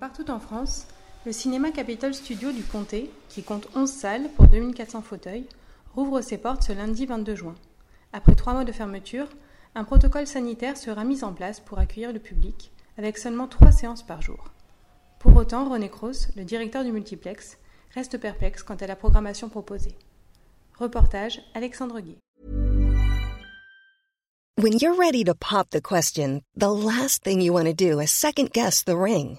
Partout en France, le cinéma Capitol Studio du Comté, qui compte 11 salles pour 2400 fauteuils, rouvre ses portes ce lundi 22 juin. Après trois mois de fermeture, un protocole sanitaire sera mis en place pour accueillir le public, avec seulement trois séances par jour. Pour autant, René Cross, le directeur du multiplex, reste perplexe quant à la programmation proposée. Reportage Alexandre Guy. When you're ready to pop the question, the last thing you want to do is second guess the ring.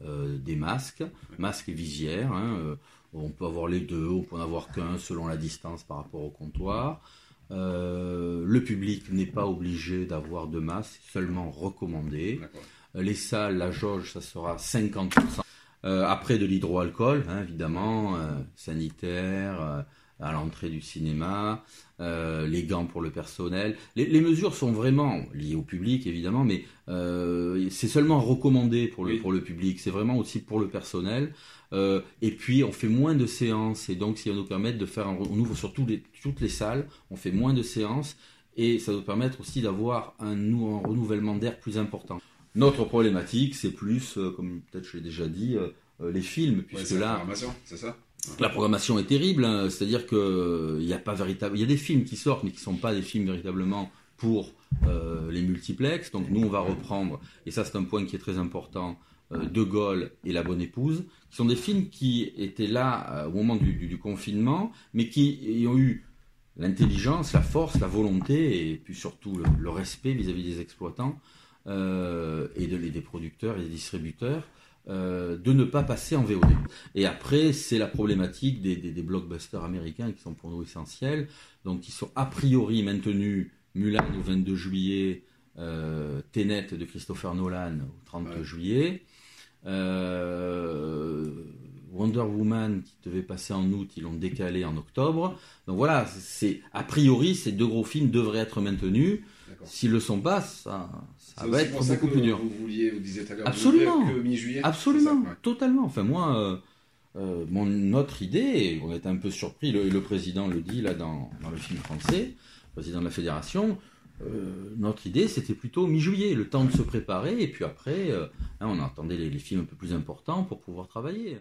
des masques, masques et visières. hein, euh, on peut avoir les deux, on peut en avoir qu'un selon la distance par rapport au comptoir. Euh, le public n'est pas obligé d'avoir de masque, c'est seulement recommandé. Euh, Les salles, la jauge, ça sera 50%. Euh, après de l'hydroalcool, hein, évidemment, euh, sanitaire, euh, à l'entrée du cinéma, euh, les gants pour le personnel. Les, les mesures sont vraiment liées au public, évidemment, mais euh, c'est seulement recommandé pour le, Oui. pour le public. C'est vraiment aussi pour le personnel. Euh, et puis, on fait moins de séances. Et donc, ça va nous permettre de faire, un- on ouvre sur les- toutes les salles, on fait moins de séances. Et ça va nous permettre aussi d'avoir un, nou- un renouvellement d'air plus important. Notre problématique, c'est plus, comme peut-être je l'ai déjà dit, les films, Ouais, puisque la là, c'est ça? La programmation est terrible, hein, c'est-à-dire que il y a pas véritable, il y a des films qui sortent mais qui sont pas des films véritablement pour euh, les multiplex. Donc nous on va reprendre et ça c'est un point qui est très important. euh, de Gaulle et La Bonne Épouse, qui sont des films qui étaient là euh, au moment du, confinement, mais qui ont eu l'intelligence, la force, la volonté et puis surtout le, respect vis-à-vis des exploitants euh, et des producteurs et des distributeurs euh, de ne pas passer en VOD. Et après, c'est la problématique des, des, des blockbusters américains qui sont pour nous essentiels, donc qui sont a priori maintenus Mulan au 22 juillet, euh, Tenet de Christopher Nolan au 30 Ouais. juillet, euh, Wonder Woman qui devait passer en août, ils l'ont décalé en octobre. Donc voilà, c'est a priori ces deux gros films devraient être maintenus. S'ils le sont pas, ça, va être pour ça beaucoup que plus dur. Vous vouliez, vous disiez tout à l'heure, Absolument. que mi-juillet. Absolument, c'est ça, ouais. totalement. Enfin, moi, euh, euh, mon, notre idée, et on est un peu surpris, le, le président le dit là dans, dans le film français, le président de la fédération, euh, notre idée c'était plutôt mi-juillet, le temps de se préparer, et puis après, hein, on attendait les, les films un peu plus importants pour pouvoir travailler.